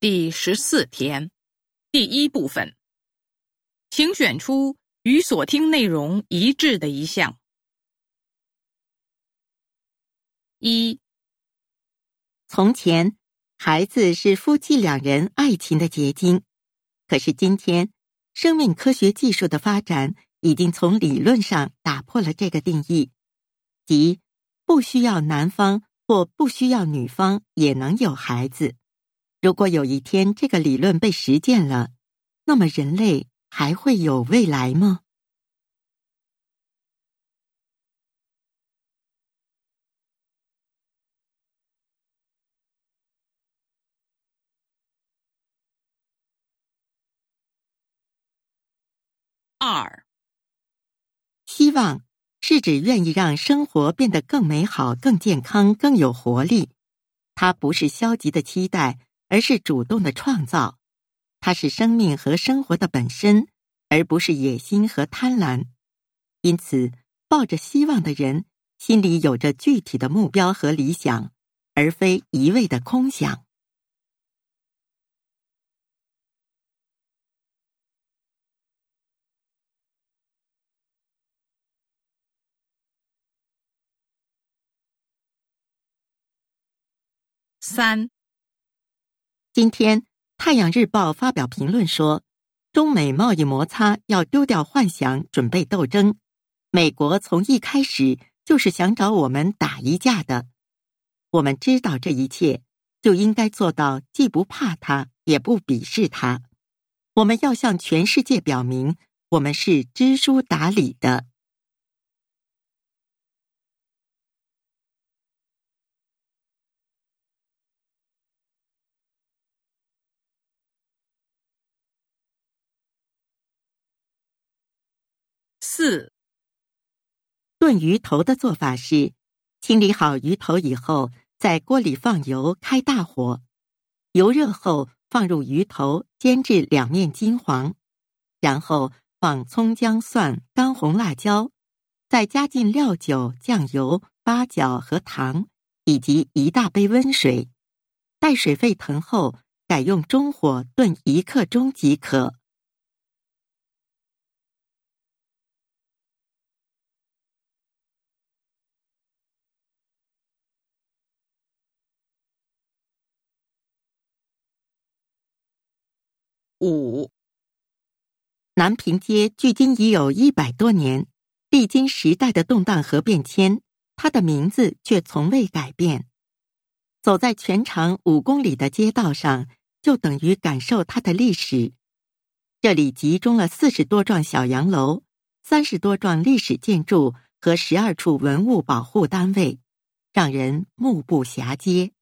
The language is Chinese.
第十四天，第一部分，请选出与所听内容一致的一项。一，从前，孩子是夫妻两人爱情的结晶。可是今天，生命科学技术的发展已经从理论上打破了这个定义，即不需要男方或不需要女方也能有孩子。如果有一天这个理论被实践了，那么人类还会有未来吗？二，希望是指愿意让生活变得更美好、更健康、更有活力。它不是消极的期待。而是主动的创造，它是生命和生活的本身，而不是野心和贪婪。因此，抱着希望的人心里有着具体的目标和理想，而非一味的空想。三。今天，《太阳日报》发表评论说，中美贸易摩擦要丢掉幻想，准备斗争。美国从一开始就是想找我们打一架的。我们知道这一切，就应该做到既不怕他，也不鄙视他。我们要向全世界表明，我们是知书达理的。四炖鱼头的做法是：清理好鱼头以后，在锅里放油，开大火，油热后放入鱼头，煎至两面金黄，然后放葱姜蒜、干红辣椒，再加进料酒、酱油、八角和糖，以及一大杯温水，待水沸腾后，改用中火炖一刻钟即可。五，南平街距今已有一百多年，历经时代的动荡和变迁，它的名字却从未改变。走在全长五公里的街道上，就等于感受它的历史。这里集中了四十多幢小洋楼、三十多幢历史建筑和十二处文物保护单位，让人目不暇接。